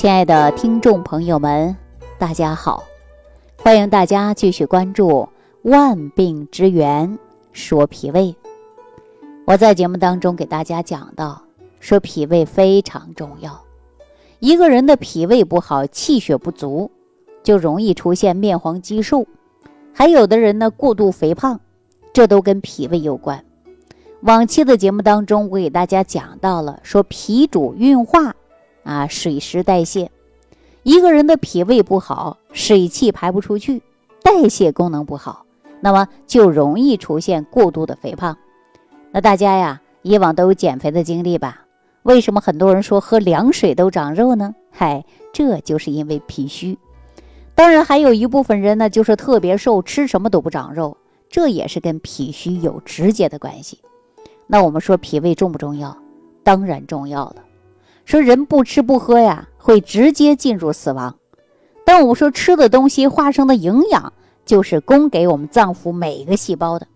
亲爱的听众朋友们，大家好，欢迎大家继续关注《万病之源说脾胃》。我在节目当中给大家讲到，说脾胃非常重要。一个人的脾胃不好，气血不足，就容易出现面黄肌瘦。还有的人呢，过度肥胖，这都跟脾胃有关。往期的节目当中，我给大家讲到了，说脾主运化。啊，水湿代谢，一个人的脾胃不好，水气排不出去，代谢功能不好，那么就容易出现过度的肥胖。那大家呀，以往都有减肥的经历吧？为什么很多人说喝凉水都长肉呢？嗨，这就是因为脾虚。当然，还有一部分人呢，就是特别瘦，吃什么都不长肉，这也是跟脾虚有直接的关系。那我们说脾胃重不重要？当然重要了。说人不吃不喝呀，会直接进入死亡。但我们说吃的东西化生的营养，就是供给我们脏腑每一个细胞的，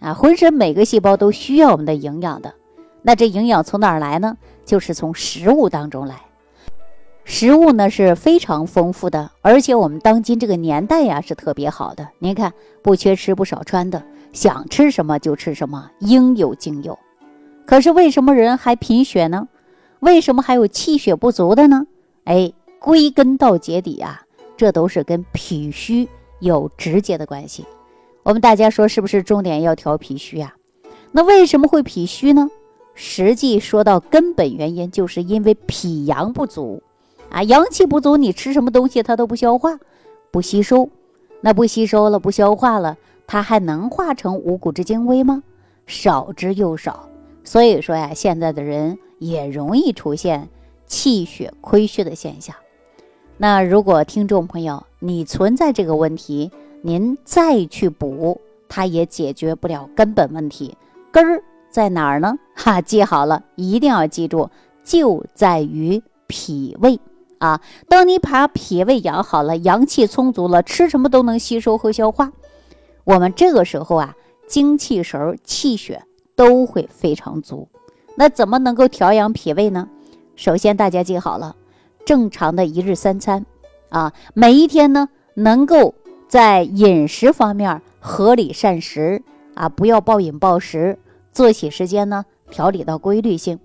啊，浑身每个细胞都需要我们的营养的。那这营养从哪儿来呢？就是从食物当中来。食物呢是非常丰富的，而且我们当今这个年代呀是特别好的。您看，不缺吃不少穿的，想吃什么就吃什么，应有尽有。可是为什么人还贫血呢？为什么还有气血不足的呢？哎，归根到结底啊，这都是跟脾虚有直接的关系。我们大家说是不是重点要调脾虚啊？那为什么会脾虚呢？实际说到根本原因，就是因为脾阳不足啊，阳气不足，你吃什么东西它都不消化、不吸收，那不吸收了、不消化了，它还能化成五谷之精微吗？少之又少。所以说呀，现在的人。也容易出现气血亏虚的现象。那如果听众朋友你存在这个问题，您再去补，它也解决不了根本问题。根儿在哪儿呢？哈，记好了，一定要记住，就在于脾胃啊。当你把脾胃养好了，阳气充足了，吃什么都能吸收和消化，我们这个时候啊，精气神、气血都会非常足。那怎么能够调养脾胃呢？首先，大家记好了，正常的一日三餐，啊，每一天呢，能够在饮食方面合理膳食，啊，不要暴饮暴食，作息时间呢调理到规律性。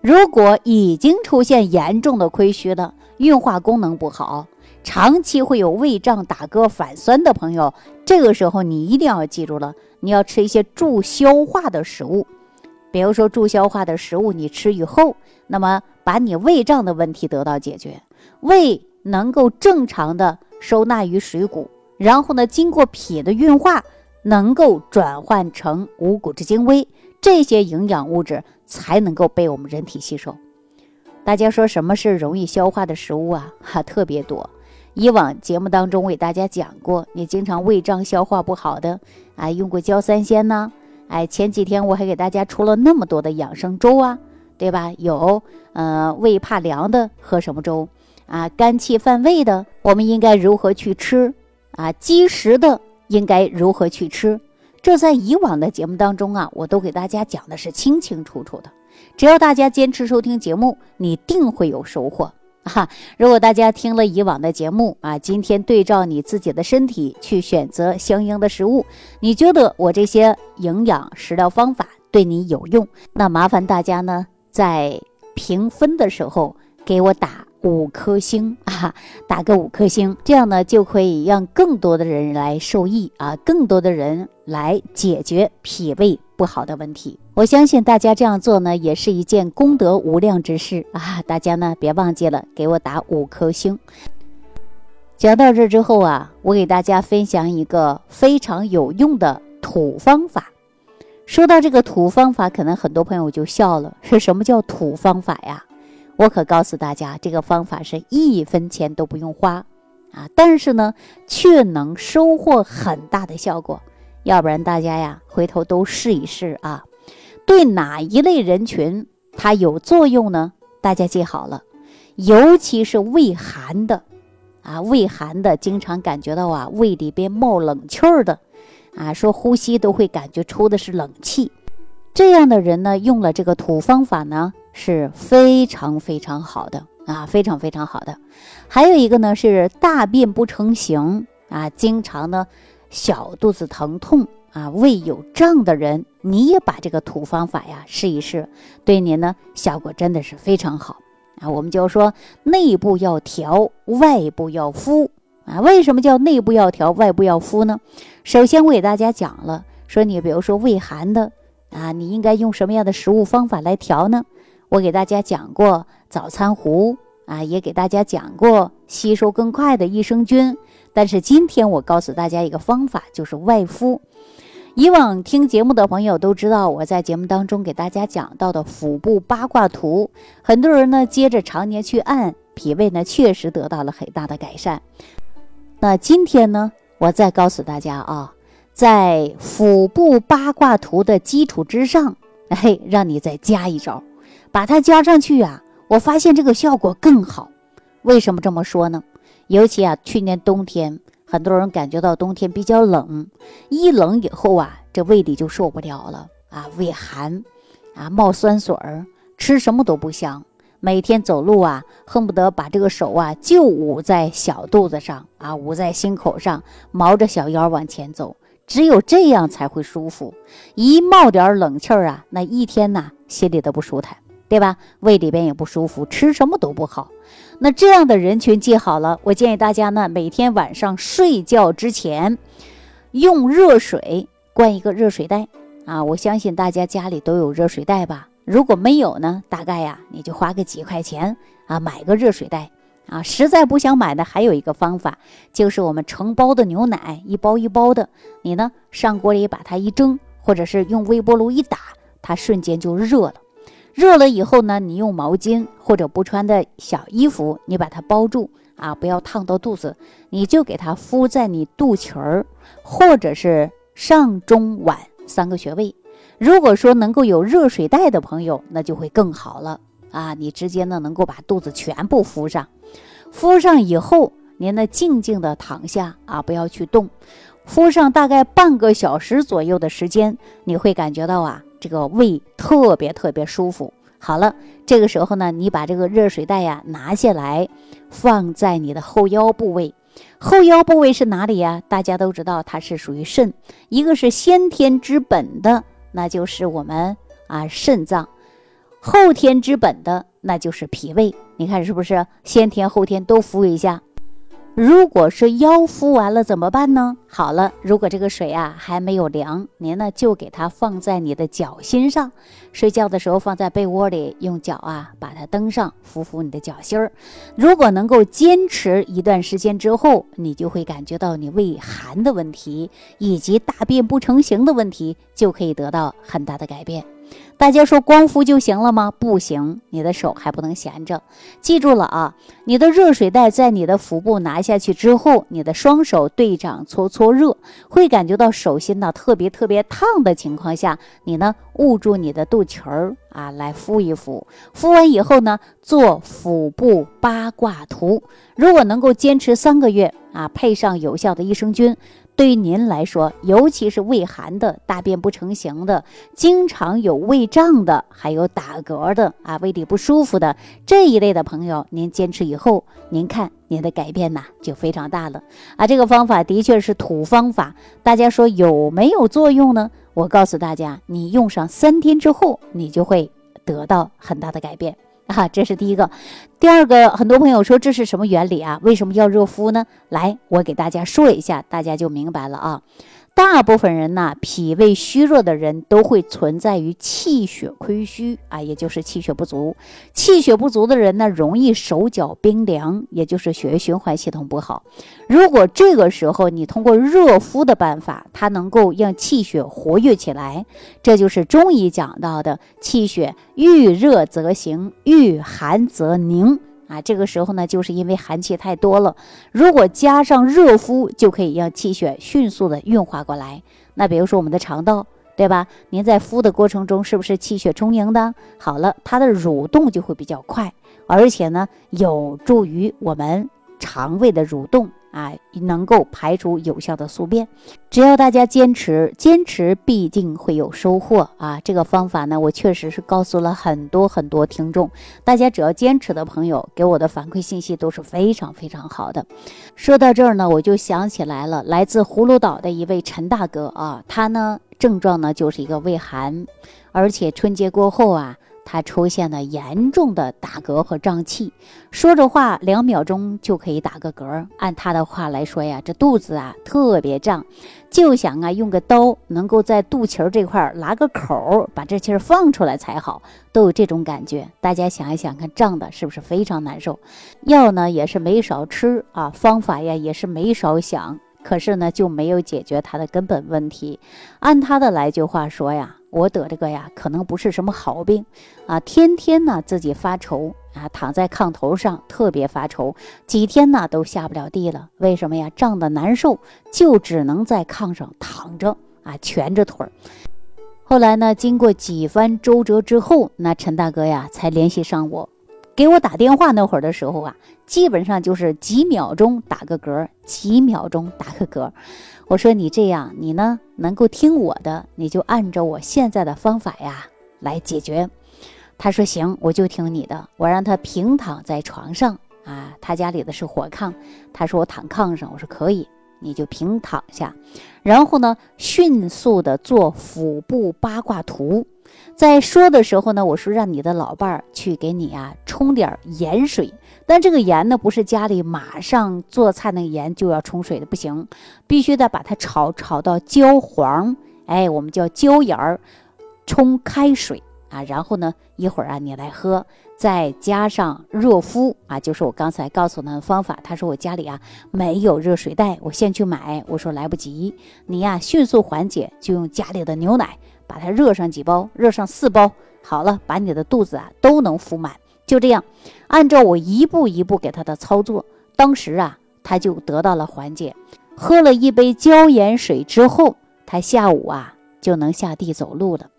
如果已经出现严重的亏虚了，运化功能不好，长期会有胃胀、打嗝、反酸的朋友，这个时候你一定要记住了，你要吃一些助消化的食物。比如说助消化的食物，你吃以后，那么把你胃胀的问题得到解决，胃能够正常的收纳于水谷，然后呢，经过脾的运化，能够转换成五谷之精微，这些营养物质才能够被我们人体吸收。大家说什么是容易消化的食物啊？哈，特别多。以往节目当中为大家讲过，你经常胃胀、消化不好的，啊，用过焦三仙呢。哎，前几天我还给大家出了那么多的养生粥啊，对吧？有，呃，胃怕凉的喝什么粥啊？肝气犯胃的，我们应该如何去吃啊？积食的应该如何去吃？这在以往的节目当中啊，我都给大家讲的是清清楚楚的。只要大家坚持收听节目，你定会有收获。哈，如果大家听了以往的节目啊，今天对照你自己的身体去选择相应的食物，你觉得我这些营养食疗方法对你有用，那麻烦大家呢，在评分的时候给我打五颗星啊，打个五颗星，这样呢就可以让更多的人来受益啊，更多的人来解决脾胃。不好的问题，我相信大家这样做呢，也是一件功德无量之事啊！大家呢，别忘记了给我打五颗星。讲到这之后啊，我给大家分享一个非常有用的土方法。说到这个土方法，可能很多朋友就笑了，是什么叫土方法呀？我可告诉大家，这个方法是一分钱都不用花啊，但是呢，却能收获很大的效果。要不然大家呀，回头都试一试啊。对哪一类人群它有作用呢？大家记好了，尤其是胃寒的。啊，胃寒的经常感觉到啊胃里边冒冷气儿的。啊，说呼吸都会感觉出的是冷气，这样的人呢，用了这个土方法呢是非常非常好的。啊，非常非常好的。还有一个呢是大便不成形。啊，经常呢小肚子疼痛。啊，胃有胀的人，你也把这个土方法呀试一试，对您呢效果真的是非常好啊。我们就说内部要调，外部要敷啊。为什么叫内部要调，外部要敷呢？首先我给大家讲了，说你比如说胃寒的啊，你应该用什么样的食物方法来调呢？我给大家讲过早餐糊。啊，也给大家讲过吸收更快的益生菌，但是今天我告诉大家一个方法，就是外敷。以往听节目的朋友都知道，我在节目当中给大家讲到的腹部八卦图，很多人呢接着常年去按，脾胃呢确实得到了很大的改善。那今天呢，我再告诉大家啊，在腹部八卦图的基础之上，嘿，让你再加一招，把它加上去啊。我发现这个效果更好，为什么这么说呢？尤其啊，去年冬天，很多人感觉到冬天比较冷，一冷以后啊，这胃里就受不了了啊，胃寒，啊，冒酸水儿，吃什么都不香，每天走路啊，恨不得把这个手啊就捂在小肚子上啊，捂在心口上，毛着小腰往前走，只有这样才会舒服。一冒点冷气儿啊，那一天呐，心里都不舒坦。对吧？胃里边也不舒服，吃什么都不好。那这样的人群记好了，我建议大家呢，每天晚上睡觉之前，用热水灌一个热水袋啊。我相信大家家里都有热水袋吧？如果没有呢，大概呀，你就花个几块钱啊，买个热水袋啊。实在不想买的，还有一个方法，就是我们成包的牛奶，一包一包的，你呢上锅里把它一蒸，或者是用微波炉一打，它瞬间就热了。热了以后呢，你用毛巾或者不穿的小衣服，你把它包住啊，不要烫到肚子。你就给它敷在你肚脐儿，或者是上中晚三个穴位。如果说能够有热水袋的朋友，那就会更好了啊！你直接呢能够把肚子全部敷上，敷上以后，您呢静静的躺下啊，不要去动。敷上大概半个小时左右的时间，你会感觉到啊。这个胃特别特别舒服。好了，这个时候呢，你把这个热水袋呀拿下来，放在你的后腰部位。后腰部位是哪里呀？大家都知道，它是属于肾，一个是先天之本的，那就是我们啊肾脏；后天之本的，那就是脾胃。你看是不是？先天后天都敷一下。如果是腰敷完了怎么办呢？好了，如果这个水啊还没有凉，您呢就给它放在你的脚心上，睡觉的时候放在被窝里，用脚啊把它蹬上，敷敷你的脚心儿。如果能够坚持一段时间之后，你就会感觉到你胃寒的问题以及大便不成形的问题就可以得到很大的改变。大家说光敷就行了吗？不行，你的手还不能闲着。记住了啊，你的热水袋在你的腹部拿下去之后，你的双手对掌搓搓热，会感觉到手心呢特别特别烫的情况下，你呢捂住你的肚脐儿啊，来敷一敷。敷完以后呢，做腹部八卦图。如果能够坚持三个月啊，配上有效的益生菌。对于您来说，尤其是胃寒的、大便不成形的、经常有胃胀的、还有打嗝的啊、胃里不舒服的这一类的朋友，您坚持以后，您看您的改变呐就非常大了啊！这个方法的确是土方法，大家说有没有作用呢？我告诉大家，你用上三天之后，你就会得到很大的改变。啊，这是第一个，第二个，很多朋友说这是什么原理啊？为什么要热敷呢？来，我给大家说一下，大家就明白了啊。大部分人呢，脾胃虚弱的人都会存在于气血亏虚啊，也就是气血不足。气血不足的人呢，容易手脚冰凉，也就是血液循环系统不好。如果这个时候你通过热敷的办法，它能够让气血活跃起来，这就是中医讲到的气血遇热则行，遇寒则凝。啊，这个时候呢，就是因为寒气太多了，如果加上热敷，就可以让气血迅速的运化过来。那比如说我们的肠道，对吧？您在敷的过程中，是不是气血充盈的？好了，它的蠕动就会比较快，而且呢，有助于我们肠胃的蠕动啊，能够排出有效的宿便。只要大家坚持，坚持必定会有收获啊！这个方法呢，我确实是告诉了很多很多听众，大家只要坚持的朋友给我的反馈信息都是非常非常好的。说到这儿呢，我就想起来了，来自葫芦岛的一位陈大哥啊，他呢症状呢就是一个胃寒，而且春节过后啊。他出现了严重的打嗝和胀气，说着话两秒钟就可以打个嗝。按他的话来说呀，这肚子啊特别胀，就想啊用个刀能够在肚脐儿这块儿拉个口，把这气儿放出来才好，都有这种感觉。大家想一想看，胀的是不是非常难受？药呢也是没少吃啊，方法呀也是没少想，可是呢就没有解决他的根本问题。按他的来句话说呀。我得这个呀，可能不是什么好病，啊，天天呢自己发愁啊，躺在炕头上特别发愁，几天呢都下不了地了。为什么呀？胀得难受，就只能在炕上躺着啊，蜷着腿儿。后来呢，经过几番周折之后，那陈大哥呀才联系上我。给我打电话那会儿的时候啊，基本上就是几秒钟打个嗝，几秒钟打个嗝。我说你这样，你呢能够听我的，你就按照我现在的方法呀来解决。他说行，我就听你的。我让他平躺在床上啊，他家里的是火炕，他说我躺炕上，我说可以，你就平躺下，然后呢迅速的做腹部八卦图。在说的时候呢，我说让你的老伴儿去给你啊冲点盐水，但这个盐呢不是家里马上做菜那个盐就要冲水的，不行，必须得把它炒炒到焦黄，哎，我们叫焦盐儿，冲开水啊，然后呢一会儿啊你来喝，再加上热敷啊，就是我刚才告诉他的方法。他说我家里啊没有热水袋，我先去买。我说来不及，你呀迅速缓解就用家里的牛奶。把它热上几包，热上四包，好了，把你的肚子啊都能敷满。就这样，按照我一步一步给他的操作，当时啊他就得到了缓解。喝了一杯椒盐水之后，他下午啊就能下地走路了。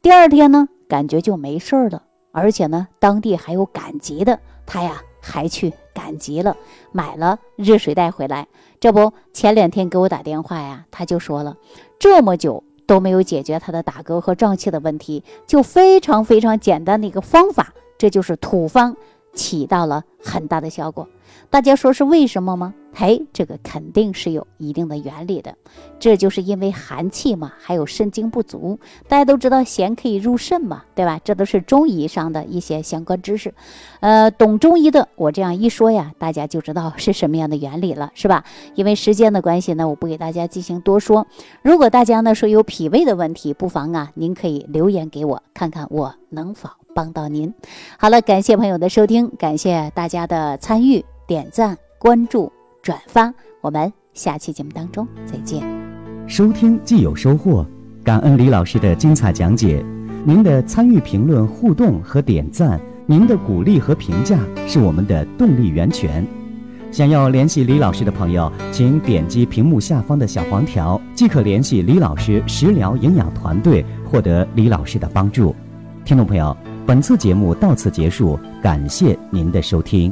第二天呢，感觉就没事儿了，而且呢，当地还有赶集的，他呀还去赶集了，买了热水袋回来。这不，前两天给我打电话呀，他就说了，这么久。都没有解决他的打嗝和胀气的问题，就非常非常简单的一个方法，这就是土方，起到了很大的效果。大家说是为什么吗？嘿，这个肯定是有一定的原理的，这就是因为寒气嘛，还有肾精不足。大家都知道咸可以入肾嘛，对吧？这都是中医上的一些相关知识。呃，懂中医的，我这样一说呀，大家就知道是什么样的原理了，是吧？因为时间的关系呢，我不给大家进行多说。如果大家呢说有脾胃的问题，不妨啊，您可以留言给我，看看我能否帮到您。好了，感谢朋友的收听，感谢大家的参与。点赞、关注、转发，我们下期节目当中再见。收听既有收获，感恩李老师的精彩讲解。您的参与、评论、互动和点赞，您的鼓励和评价是我们的动力源泉。想要联系李老师的朋友，请点击屏幕下方的小黄条，即可联系李老师食疗营养团队，获得李老师的帮助。听众朋友，本次节目到此结束，感谢您的收听。